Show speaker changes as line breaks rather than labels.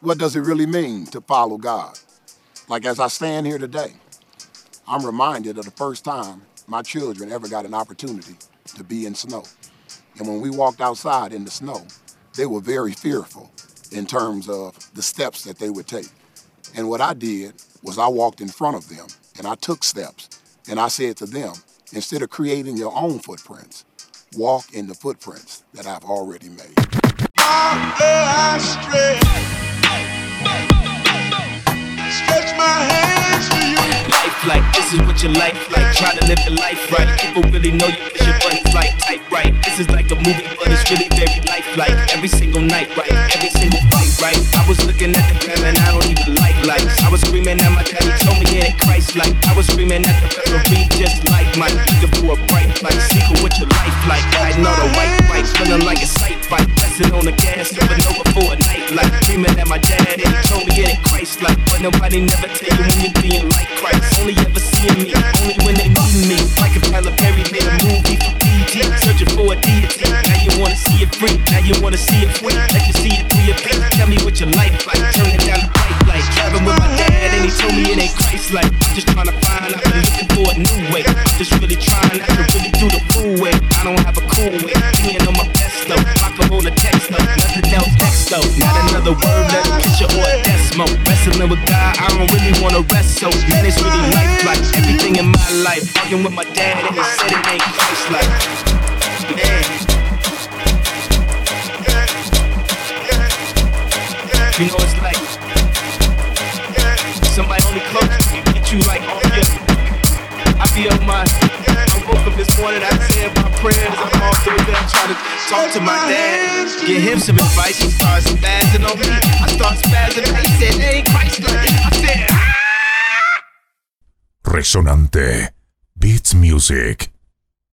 what does it really mean to follow God? Like as I stand here today, I'm reminded of the first time my children ever got an opportunity to be in snow. And when we walked outside in the snow, they were very fearful in terms of the steps that they would take. And what I did was I walked in front of them and I took steps and I said to them, instead of creating your own footprints, walk in the footprints that I've already made.
Like this is what your life like. Try to live your life right. People really know you push your buttons like type right. This is like a movie, but it's really very lifelike. Every single night, right? Every single fight, right? I was looking at the gram and I don't even like lights. I was screaming at my daddy, told me it ain't Christ like. I was screaming at the referee just like my looking for a bright light. Secret what your life like. I know the white fight, feeling like a sight fight. Pressing on the gas, skipping over for a night like. Screaming at my daddy, told me it ain't Christ like. But nobody never tell you when you're being you wanna see it free. Let you see it through your face. Tell me what your life like, turn it down the light. Driving with my dad and he told me it ain't Christ like. Just trying to find, I've been looking for a new way. Just really trying not to really do the fool way. I don't have a cool way, being on my best though. Rock up on the text though, nothing else next though. Not another word, let a picture or a decimal. Wrestling with God, I don't really wanna rest so. Man, it's really life like everything in my life. Arguing with my dad and he said it ain't Christ like. Man. You know it's like somebody only close can get you like off your. I feel my. I woke up this morning, I said my prayers. I'm all through there trying to talk to my dad, get him some advice. He started spazzing on me. I start spazzing. He said, "Hey, Christ!" I said, "Ah!"
Resonante Beats Music.